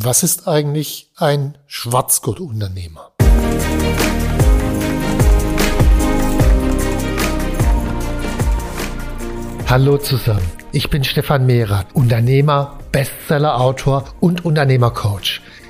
Was ist eigentlich ein Schwarzgurt-Unternehmer? Hallo zusammen, ich bin Stefan Mehrath, Unternehmer, Bestseller-Autor und Unternehmercoach.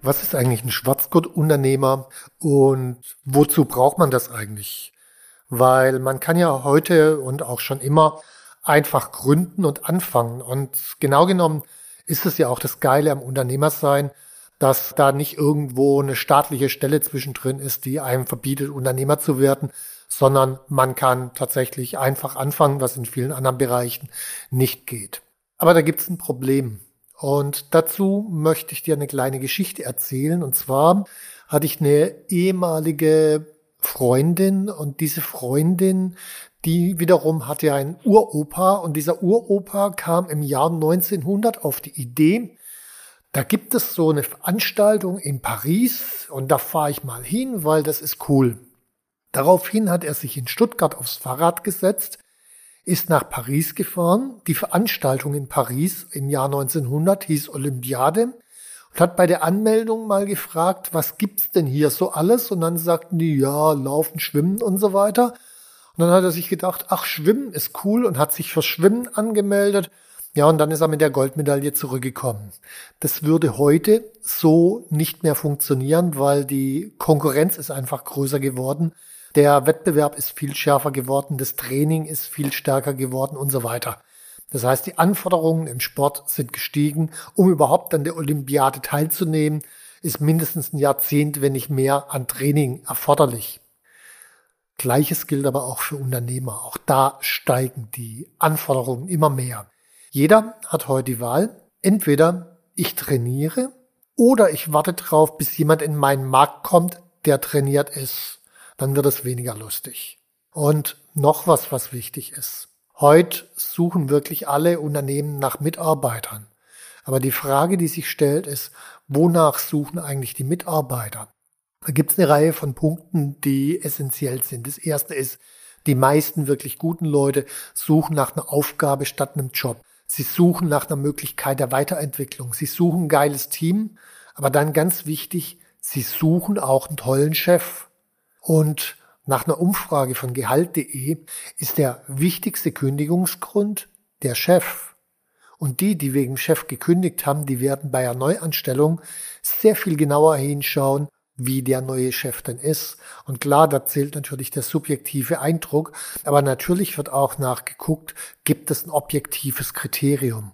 Was ist eigentlich ein Schwarzgurt-Unternehmer und wozu braucht man das eigentlich? Weil man kann ja heute und auch schon immer einfach gründen und anfangen. Und genau genommen ist es ja auch das Geile am Unternehmersein, dass da nicht irgendwo eine staatliche Stelle zwischendrin ist, die einem verbietet, Unternehmer zu werden, sondern man kann tatsächlich einfach anfangen, was in vielen anderen Bereichen nicht geht. Aber da gibt es ein Problem. Und dazu möchte ich dir eine kleine Geschichte erzählen. Und zwar hatte ich eine ehemalige Freundin und diese Freundin, die wiederum hatte einen Uropa und dieser Uropa kam im Jahr 1900 auf die Idee, da gibt es so eine Veranstaltung in Paris und da fahre ich mal hin, weil das ist cool. Daraufhin hat er sich in Stuttgart aufs Fahrrad gesetzt ist nach Paris gefahren. Die Veranstaltung in Paris im Jahr 1900 hieß Olympiade und hat bei der Anmeldung mal gefragt, was gibt's denn hier so alles? Und dann sagten die, ja, laufen, schwimmen und so weiter. Und dann hat er sich gedacht, ach, schwimmen ist cool und hat sich für Schwimmen angemeldet. Ja, und dann ist er mit der Goldmedaille zurückgekommen. Das würde heute so nicht mehr funktionieren, weil die Konkurrenz ist einfach größer geworden. Der Wettbewerb ist viel schärfer geworden, das Training ist viel stärker geworden und so weiter. Das heißt, die Anforderungen im Sport sind gestiegen. Um überhaupt an der Olympiade teilzunehmen, ist mindestens ein Jahrzehnt, wenn nicht mehr, an Training erforderlich. Gleiches gilt aber auch für Unternehmer. Auch da steigen die Anforderungen immer mehr. Jeder hat heute die Wahl. Entweder ich trainiere oder ich warte drauf, bis jemand in meinen Markt kommt, der trainiert ist dann wird es weniger lustig. Und noch was, was wichtig ist. Heute suchen wirklich alle Unternehmen nach Mitarbeitern. Aber die Frage, die sich stellt, ist, wonach suchen eigentlich die Mitarbeiter? Da gibt es eine Reihe von Punkten, die essentiell sind. Das erste ist, die meisten wirklich guten Leute suchen nach einer Aufgabe statt einem Job. Sie suchen nach einer Möglichkeit der Weiterentwicklung. Sie suchen ein geiles Team, aber dann ganz wichtig, sie suchen auch einen tollen Chef. Und nach einer Umfrage von Gehalt.de ist der wichtigste Kündigungsgrund der Chef. Und die, die wegen Chef gekündigt haben, die werden bei einer Neuanstellung sehr viel genauer hinschauen, wie der neue Chef denn ist. Und klar, da zählt natürlich der subjektive Eindruck, aber natürlich wird auch nachgeguckt, gibt es ein objektives Kriterium.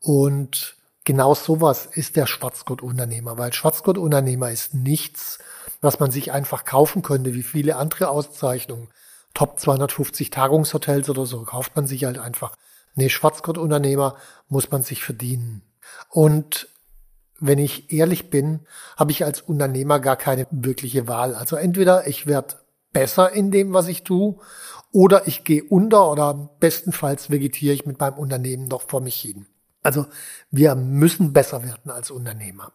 Und genau sowas ist der Schwarzgurt-Unternehmer, weil Schwarzgurt-Unternehmer ist nichts, was man sich einfach kaufen könnte, wie viele andere Auszeichnungen. Top 250 Tagungshotels oder so kauft man sich halt einfach. Nee, Schwarzgurt-Unternehmer muss man sich verdienen. Und wenn ich ehrlich bin, habe ich als Unternehmer gar keine wirkliche Wahl. Also entweder ich werde besser in dem, was ich tue, oder ich gehe unter oder bestenfalls vegetiere ich mit meinem Unternehmen noch vor mich hin. Also wir müssen besser werden als Unternehmer.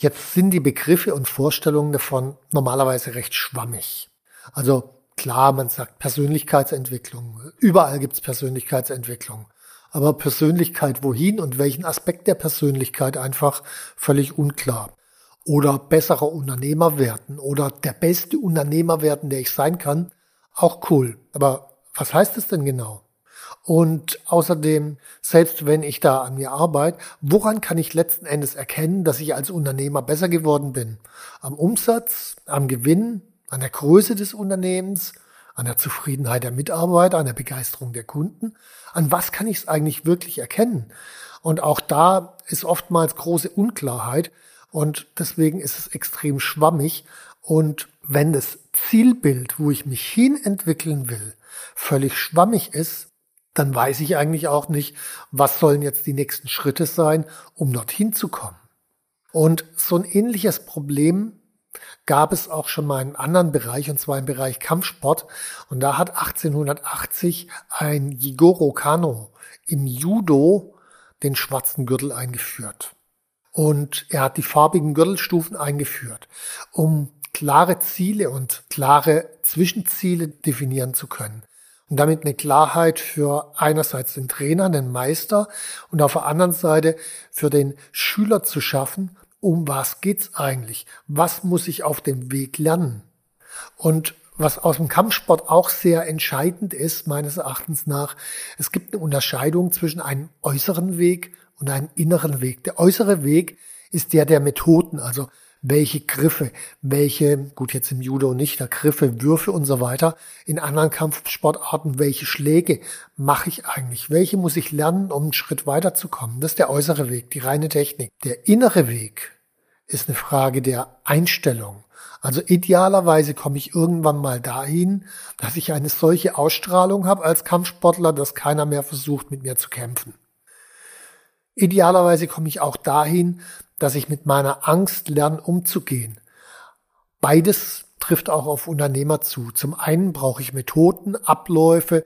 Jetzt sind die Begriffe und Vorstellungen davon normalerweise recht schwammig. Also klar, man sagt Persönlichkeitsentwicklung. Überall gibt's Persönlichkeitsentwicklung. Aber Persönlichkeit wohin und welchen Aspekt der Persönlichkeit einfach völlig unklar. Oder besserer Unternehmer werden oder der beste Unternehmer werden, der ich sein kann, auch cool. Aber was heißt es denn genau? Und außerdem, selbst wenn ich da an mir arbeite, woran kann ich letzten Endes erkennen, dass ich als Unternehmer besser geworden bin? Am Umsatz, am Gewinn An der Größe des Unternehmens, an der Zufriedenheit der Mitarbeiter, an der Begeisterung der Kunden? An was kann ich es eigentlich wirklich erkennen? Und auch da ist oftmals große Unklarheit und deswegen ist es extrem schwammig. Und wenn das Zielbild, wo ich mich hin entwickeln will, völlig schwammig ist, dann weiß ich eigentlich auch nicht, was sollen jetzt die nächsten Schritte sein, um dorthin zu kommen. Und so ein ähnliches Problem gab es auch schon mal in einem anderen Bereich, und zwar im Bereich Kampfsport. Und da hat 1880 ein Jigoro Kano im Judo den schwarzen Gürtel eingeführt. Und er hat die farbigen Gürtelstufen eingeführt, um klare Ziele und klare Zwischenziele definieren zu können. Und damit eine Klarheit für einerseits den Trainer, den Meister und auf der anderen Seite für den Schüler zu schaffen, um was geht's eigentlich? Was muss ich auf dem Weg lernen? Und was aus dem Kampfsport auch sehr entscheidend ist, meines Erachtens nach, es gibt eine Unterscheidung zwischen einem äußeren Weg und einem inneren Weg. Der äußere Weg ist der der Methoden, also welche Griffe, welche, gut jetzt im Judo nicht, da Griffe, Würfe und so weiter, in anderen Kampfsportarten, welche Schläge mache ich eigentlich, welche muss ich lernen, um einen Schritt weiterzukommen. Das ist der äußere Weg, die reine Technik. Der innere Weg ist eine Frage der Einstellung. Also idealerweise komme ich irgendwann mal dahin, dass ich eine solche Ausstrahlung habe als Kampfsportler, dass keiner mehr versucht, mit mir zu kämpfen. Idealerweise komme ich auch dahin, dass ich mit meiner Angst lerne umzugehen. Beides trifft auch auf Unternehmer zu. Zum einen brauche ich Methoden, Abläufe,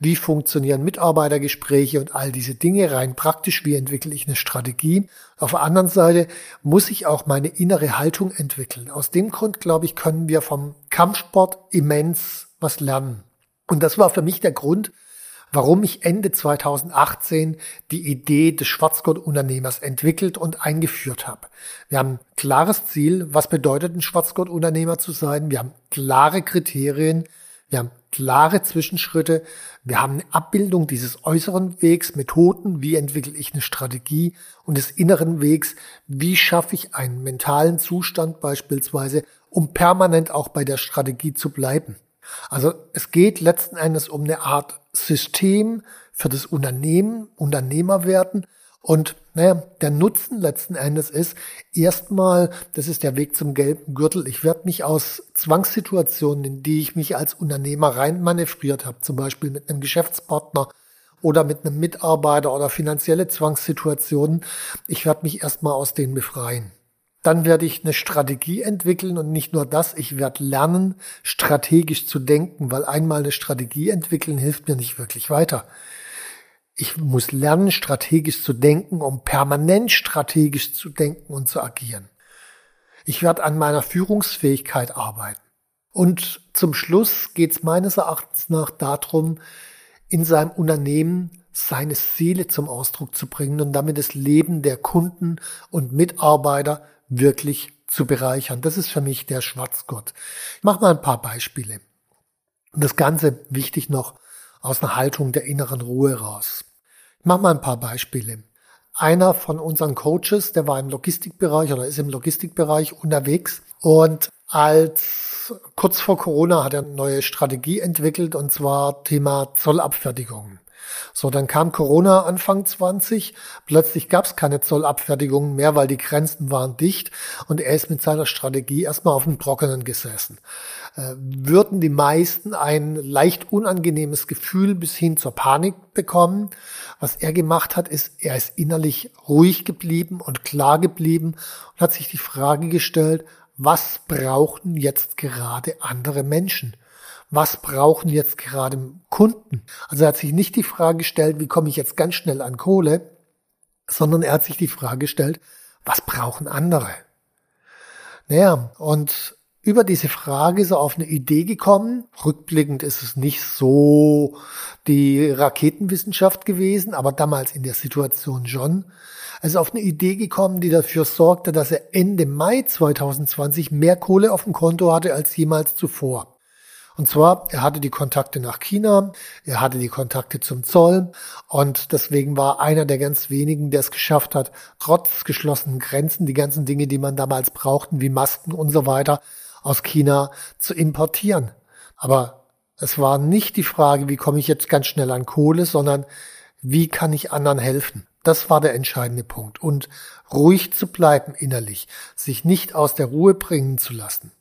wie funktionieren Mitarbeitergespräche und all diese Dinge rein praktisch, wie entwickle ich eine Strategie. Auf der anderen Seite muss ich auch meine innere Haltung entwickeln. Aus dem Grund, glaube ich, können wir vom Kampfsport immens was lernen. Und das war für mich der Grund, warum ich Ende 2018 die Idee des Schwarzgurt-Unternehmers entwickelt und eingeführt habe. Wir haben ein klares Ziel, was bedeutet ein Schwarzgurt-Unternehmer zu sein. Wir haben klare Kriterien, wir haben klare Zwischenschritte, wir haben eine Abbildung dieses äußeren Wegs, Methoden, wie entwickle ich eine Strategie und des inneren Wegs, wie schaffe ich einen mentalen Zustand beispielsweise, um permanent auch bei der Strategie zu bleiben. Also es geht letzten Endes um eine Art System für das Unternehmen, Unternehmer werden. Und naja, der Nutzen letzten Endes ist erstmal, das ist der Weg zum gelben Gürtel. Ich werde mich aus Zwangssituationen, in die ich mich als Unternehmer rein manövriert habe, zum Beispiel mit einem Geschäftspartner oder mit einem Mitarbeiter oder finanzielle Zwangssituationen, ich werde mich erstmal aus denen befreien. Dann werde ich eine Strategie entwickeln und nicht nur das, ich werde lernen, strategisch zu denken, weil einmal eine Strategie entwickeln hilft mir nicht wirklich weiter. Ich muss lernen, strategisch zu denken, um permanent strategisch zu denken und zu agieren. Ich werde an meiner Führungsfähigkeit arbeiten. Und zum Schluss geht es meines Erachtens nach darum, in seinem Unternehmen seine Seele zum Ausdruck zu bringen und damit das Leben der Kunden und Mitarbeiter wirklich zu bereichern. Das ist für mich der Schwarzgott. Ich mache mal ein paar Beispiele. Und das Ganze wichtig noch aus einer Haltung der inneren Ruhe raus. Ich mache mal ein paar Beispiele. Einer von unseren Coaches, der war im Logistikbereich oder ist im Logistikbereich unterwegs und als kurz vor Corona hat er eine neue Strategie entwickelt und zwar Thema Zollabfertigung. So, dann kam Corona Anfang 20. Plötzlich gab es keine Zollabfertigungen mehr, weil die Grenzen waren dicht und er ist mit seiner Strategie erstmal auf dem Trockenen gesessen. Äh, würden die meisten ein leicht unangenehmes Gefühl bis hin zur Panik bekommen. Was er gemacht hat, ist, er ist innerlich ruhig geblieben und klar geblieben und hat sich die Frage gestellt, was brauchen jetzt gerade andere Menschen? Was brauchen jetzt gerade Kunden? Also er hat sich nicht die Frage gestellt, wie komme ich jetzt ganz schnell an Kohle, sondern er hat sich die Frage gestellt, was brauchen andere? Naja, und über diese Frage ist er auf eine Idee gekommen. Rückblickend ist es nicht so die Raketenwissenschaft gewesen, aber damals in der Situation schon. Er ist auf eine Idee gekommen, die dafür sorgte, dass er Ende Mai 2020 mehr Kohle auf dem Konto hatte als jemals zuvor. Und zwar, er hatte die Kontakte nach China, er hatte die Kontakte zum Zoll und deswegen war einer der ganz wenigen, der es geschafft hat, trotz geschlossenen Grenzen, die ganzen Dinge, die man damals brauchten, wie Masken und so weiter, aus China zu importieren. Aber es war nicht die Frage, wie komme ich jetzt ganz schnell an Kohle, sondern wie kann ich anderen helfen? Das war der entscheidende Punkt. Und ruhig zu bleiben innerlich, sich nicht aus der Ruhe bringen zu lassen.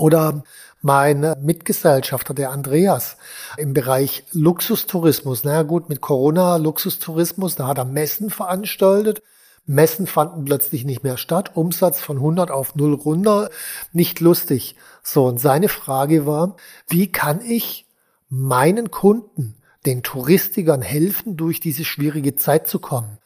Oder mein Mitgesellschafter, der Andreas, im Bereich Luxustourismus. Na gut, mit Corona Luxustourismus, da hat er Messen veranstaltet. Messen fanden plötzlich nicht mehr statt. Umsatz von 100 auf 0 runter. Nicht lustig. So, und seine Frage war, wie kann ich meinen Kunden, den Touristikern helfen, durch diese schwierige Zeit zu kommen?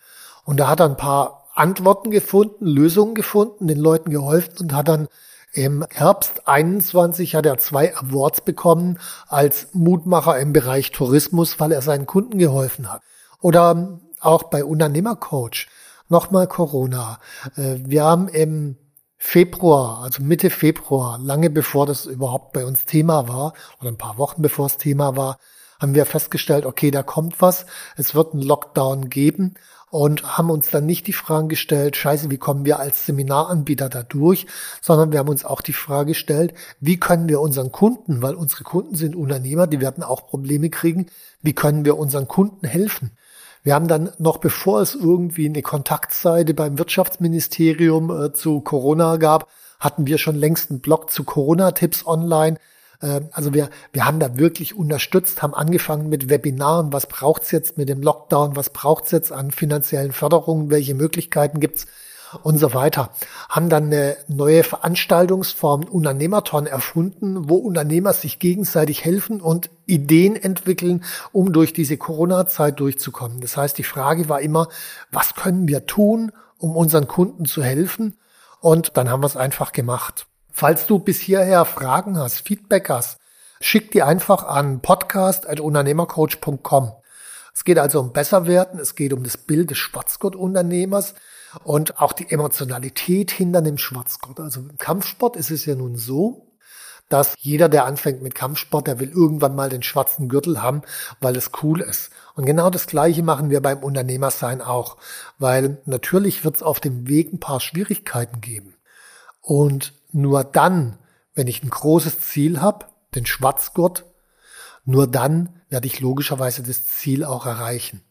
Und da hat er ein paar Antworten gefunden, Lösungen gefunden, den Leuten geholfen und hat dann im Herbst 21 hat er zwei Awards bekommen als Mutmacher im Bereich Tourismus, weil er seinen Kunden geholfen hat. Oder auch bei Unternehmercoach. Nochmal Corona. Äh, wir haben im Februar, also Mitte Februar, lange bevor das überhaupt bei uns Thema war, oder ein paar Wochen bevor es Thema war, haben wir festgestellt, okay, da kommt was, es wird einen Lockdown geben und haben uns dann nicht die Fragen gestellt, scheiße, wie kommen wir als Seminaranbieter da durch, sondern wir haben uns auch die Frage gestellt, wie können wir unseren Kunden, weil unsere Kunden sind Unternehmer, die werden auch Probleme kriegen, wie können wir unseren Kunden helfen? Wir haben dann noch bevor es irgendwie eine Kontaktseite beim Wirtschaftsministerium äh, zu Corona gab, hatten wir schon längst einen Blog zu Corona-Tipps online. Ähm, also wir, wir haben da wirklich unterstützt, haben angefangen mit Webinaren, was braucht's jetzt mit dem Lockdown, was braucht's jetzt an finanziellen Förderungen, welche Möglichkeiten gibt's und so weiter. Haben dann eine neue Veranstaltungsform Unternehmerton erfunden, wo Unternehmer sich gegenseitig helfen und Ideen entwickeln, um durch diese Corona-Zeit durchzukommen. Das heißt, die Frage war immer, was können wir tun, um unseren Kunden zu helfen? Und dann haben wir es einfach gemacht. Falls du bis hierher Fragen hast, Feedback hast, schick die einfach an podcast.unternehmercoach.com. Es geht also um Besserwerden, es geht um das Bild des Schwarzgurt-Unternehmers und auch die Emotionalität hinter dem Schwarzgurt. Also im Kampfsport ist es ja nun so, dass jeder, der anfängt mit Kampfsport, der will irgendwann mal den schwarzen Gürtel haben, weil es cool ist. Und genau das Gleiche machen wir beim Unternehmersein auch, weil natürlich wird es auf dem Weg ein paar Schwierigkeiten geben. Und nur dann, wenn ich ein großes Ziel habe, den Schwarzgurt, nur dann werde ich logischerweise das Ziel auch erreichen.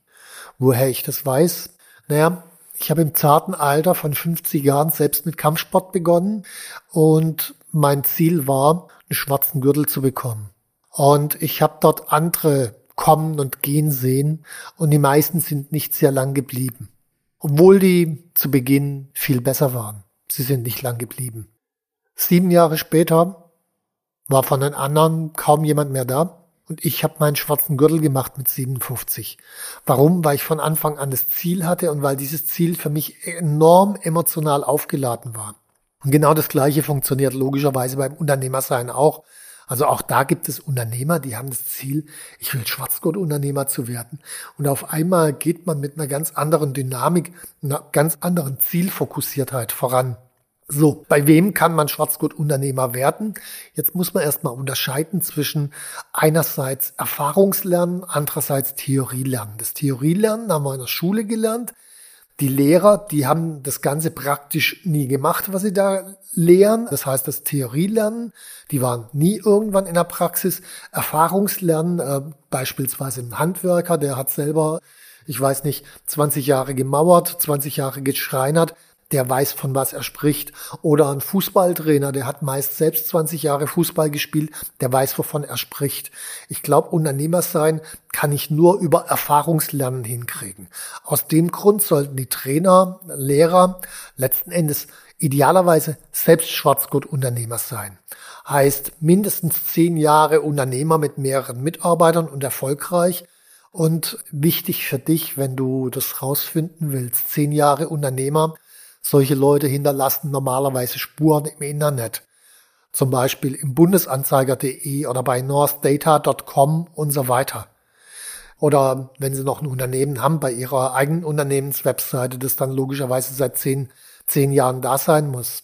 Woher ich das weiß? Naja, ich habe im zarten Alter von 50 Jahren selbst mit Kampfsport begonnen und mein Ziel war, einen schwarzen Gürtel zu bekommen. Und ich habe dort andere kommen und gehen sehen und die meisten sind nicht sehr lang geblieben. Obwohl die zu Beginn viel besser waren. Sie sind nicht lang geblieben. Sieben Jahre später war von den anderen kaum jemand mehr da und ich habe meinen schwarzen Gürtel gemacht mit 57. Warum? Weil ich von Anfang an das Ziel hatte und weil dieses Ziel für mich enorm emotional aufgeladen war. Und genau das Gleiche funktioniert logischerweise beim Unternehmersein auch. Also auch da gibt es Unternehmer, die haben das Ziel, ich will Schwarzgurt-Unternehmer zu werden. Und auf einmal geht man mit einer ganz anderen Dynamik, einer ganz anderen Zielfokussiertheit voran. So, bei wem kann man Schwarzgurt-Unternehmer werden? Jetzt muss man erstmal unterscheiden zwischen einerseits Erfahrungslernen, andererseits Theorielernen. Das Theorielernen haben wir in der Schule gelernt. Die Lehrer, die haben das Ganze praktisch nie gemacht, was sie da lehren. Das heißt, das Theorielernen, die waren nie irgendwann in der Praxis. Erfahrungslernen, äh, beispielsweise ein Handwerker, der hat selber, ich weiß nicht, 20 Jahre gemauert, 20 Jahre geschreinert der weiß, von was er spricht. Oder ein Fußballtrainer, der hat meist selbst 20 Jahre Fußball gespielt, der weiß, wovon er spricht. Ich glaube, Unternehmer sein kann ich nur über Erfahrungslernen hinkriegen. Aus dem Grund sollten die Trainer, Lehrer letzten Endes idealerweise selbst Schwarzgurt-Unternehmer sein. Heißt mindestens zehn Jahre Unternehmer mit mehreren Mitarbeitern und erfolgreich. Und wichtig für dich, wenn du das rausfinden willst, zehn Jahre Unternehmer, solche Leute hinterlassen normalerweise Spuren im Internet. Zum Beispiel im Bundesanzeiger.de oder bei northdata.com und so weiter. Oder wenn Sie noch ein Unternehmen haben, bei Ihrer eigenen Unternehmenswebseite, das dann logischerweise seit zehn, zehn Jahren da sein muss.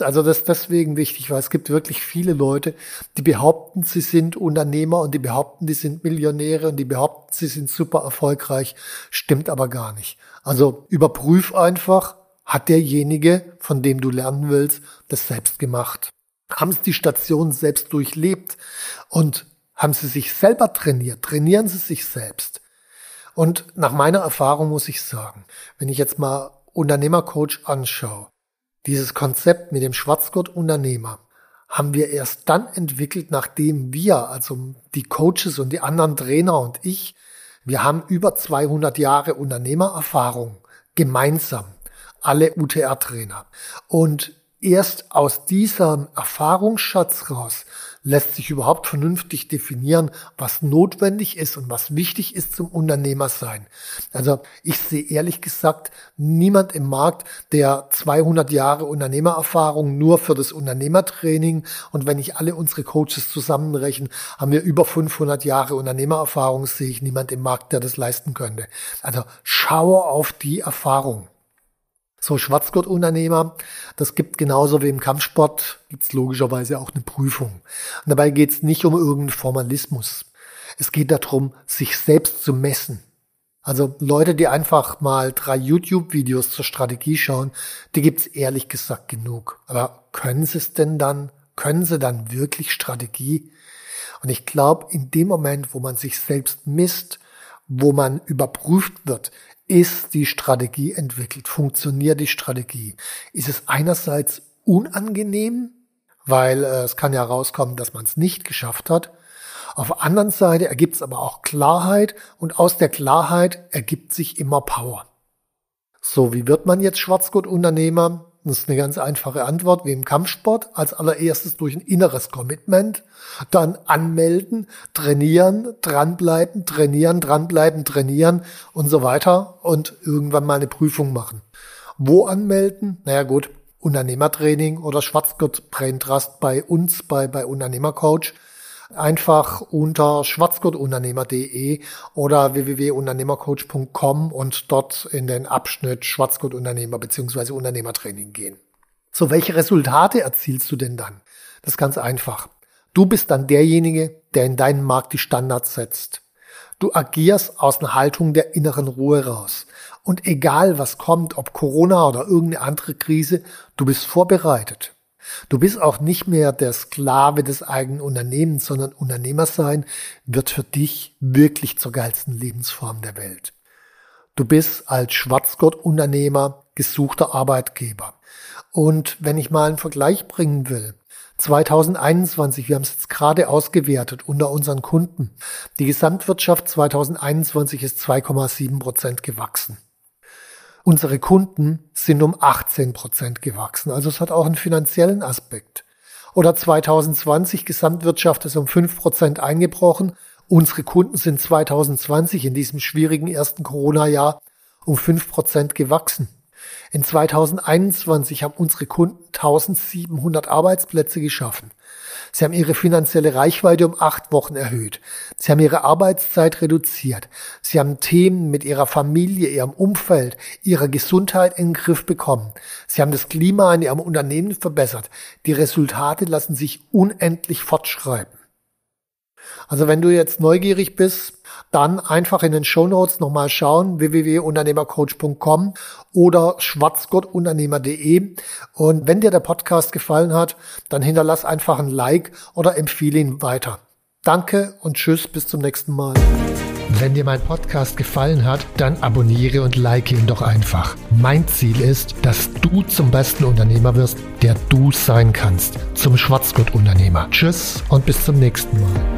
Also das ist deswegen wichtig, weil es gibt wirklich viele Leute, die behaupten, sie sind Unternehmer und die behaupten, die sind Millionäre und die behaupten, sie sind super erfolgreich. Stimmt aber gar nicht. Also überprüf einfach, hat derjenige, von dem du lernen willst, das selbst gemacht. Haben Sie die Station selbst durchlebt und haben Sie sich selber trainiert? Trainieren Sie sich selbst. Und nach meiner Erfahrung muss ich sagen, wenn ich jetzt mal Unternehmercoach anschaue, dieses Konzept mit dem Schwarzgurt-Unternehmer haben wir erst dann entwickelt, nachdem wir, also die Coaches und die anderen Trainer und ich, wir haben über 200 Jahre Unternehmererfahrung gemeinsam, alle UTR-Trainer. Und erst aus diesem Erfahrungsschatz raus lässt sich überhaupt vernünftig definieren, was notwendig ist und was wichtig ist zum Unternehmer sein. Also ich sehe ehrlich gesagt niemand im Markt, der 200 Jahre Unternehmererfahrung nur für das Unternehmertraining und wenn ich alle unsere Coaches zusammenrechne, haben wir über 500 Jahre Unternehmererfahrung, sehe ich niemand im Markt, der das leisten könnte. Also schaue auf die Erfahrung. So Schwarzgurtunternehmer, das gibt genauso wie im Kampfsport, gibt's logischerweise auch eine Prüfung. Und dabei geht's nicht um irgendeinen Formalismus. Es geht darum, sich selbst zu messen. Also Leute, die einfach mal drei YouTube-Videos zur Strategie schauen, die gibt's ehrlich gesagt genug. Aber können sie es denn dann? Können sie dann wirklich Strategie? Und ich glaube, in dem Moment, wo man sich selbst misst, wo man überprüft wird, ist die Strategie entwickelt? Funktioniert die Strategie? Ist es einerseits unangenehm, weil äh, es kann ja rauskommen, dass man es nicht geschafft hat. Auf der anderen Seite ergibt es aber auch Klarheit und aus der Klarheit ergibt sich immer Power. So, wie wird man jetzt Schwarzgurt-Unternehmer? Das ist eine ganz einfache Antwort, wie im Kampfsport. Als allererstes durch ein inneres Commitment, dann anmelden, trainieren, dranbleiben, trainieren, dranbleiben, trainieren und so weiter und irgendwann mal eine Prüfung machen. Wo anmelden? Naja gut, Unternehmertraining oder Schwarzgurt Brain bei uns, bei, bei Unternehmercoach einfach unter schwarzgurtunternehmer.de oder www.unternehmercoach.com und dort in den Abschnitt Schwarzgurtunternehmer bzw. Unternehmertraining gehen. So, welche Resultate erzielst du denn dann? Das ist ganz einfach. Du bist dann derjenige, der in deinem Markt die Standards setzt. Du agierst aus einer Haltung der inneren Ruhe raus. Und egal was kommt, ob Corona oder irgendeine andere Krise, du bist vorbereitet. Du bist auch nicht mehr der Sklave des eigenen Unternehmens, sondern Unternehmer sein wird für dich wirklich zur geilsten Lebensform der Welt. Du bist als Schwarzgurt-Unternehmer gesuchter Arbeitgeber. Und wenn ich mal einen Vergleich bringen will, 2021, wir haben es jetzt gerade ausgewertet unter unseren Kunden. Die Gesamtwirtschaft 2021 ist 2,7 Prozent gewachsen. Unsere Kunden sind um 18 Prozent gewachsen. Also es hat auch einen finanziellen Aspekt. Oder 2020 Gesamtwirtschaft ist um 5 Prozent eingebrochen. Unsere Kunden sind 2020 in diesem schwierigen ersten Corona-Jahr um 5 Prozent gewachsen. In 2021 haben unsere Kunden 1700 Arbeitsplätze geschaffen. Sie haben ihre finanzielle Reichweite um acht Wochen erhöht. Sie haben ihre Arbeitszeit reduziert. Sie haben Themen mit ihrer Familie, ihrem Umfeld, ihrer Gesundheit in den Griff bekommen. Sie haben das Klima in ihrem Unternehmen verbessert. Die Resultate lassen sich unendlich fortschreiben. Also wenn du jetzt neugierig bist, dann einfach in den Show Notes nochmal schauen, www.unternehmercoach.com oder schwarzgottunternehmer.de. Und wenn dir der Podcast gefallen hat, dann hinterlass einfach ein Like oder empfehle ihn weiter. Danke und tschüss, bis zum nächsten Mal. Wenn dir mein Podcast gefallen hat, dann abonniere und like ihn doch einfach. Mein Ziel ist, dass du zum besten Unternehmer wirst, der du sein kannst. Zum Schwarzgurt-Unternehmer. Tschüss und bis zum nächsten Mal.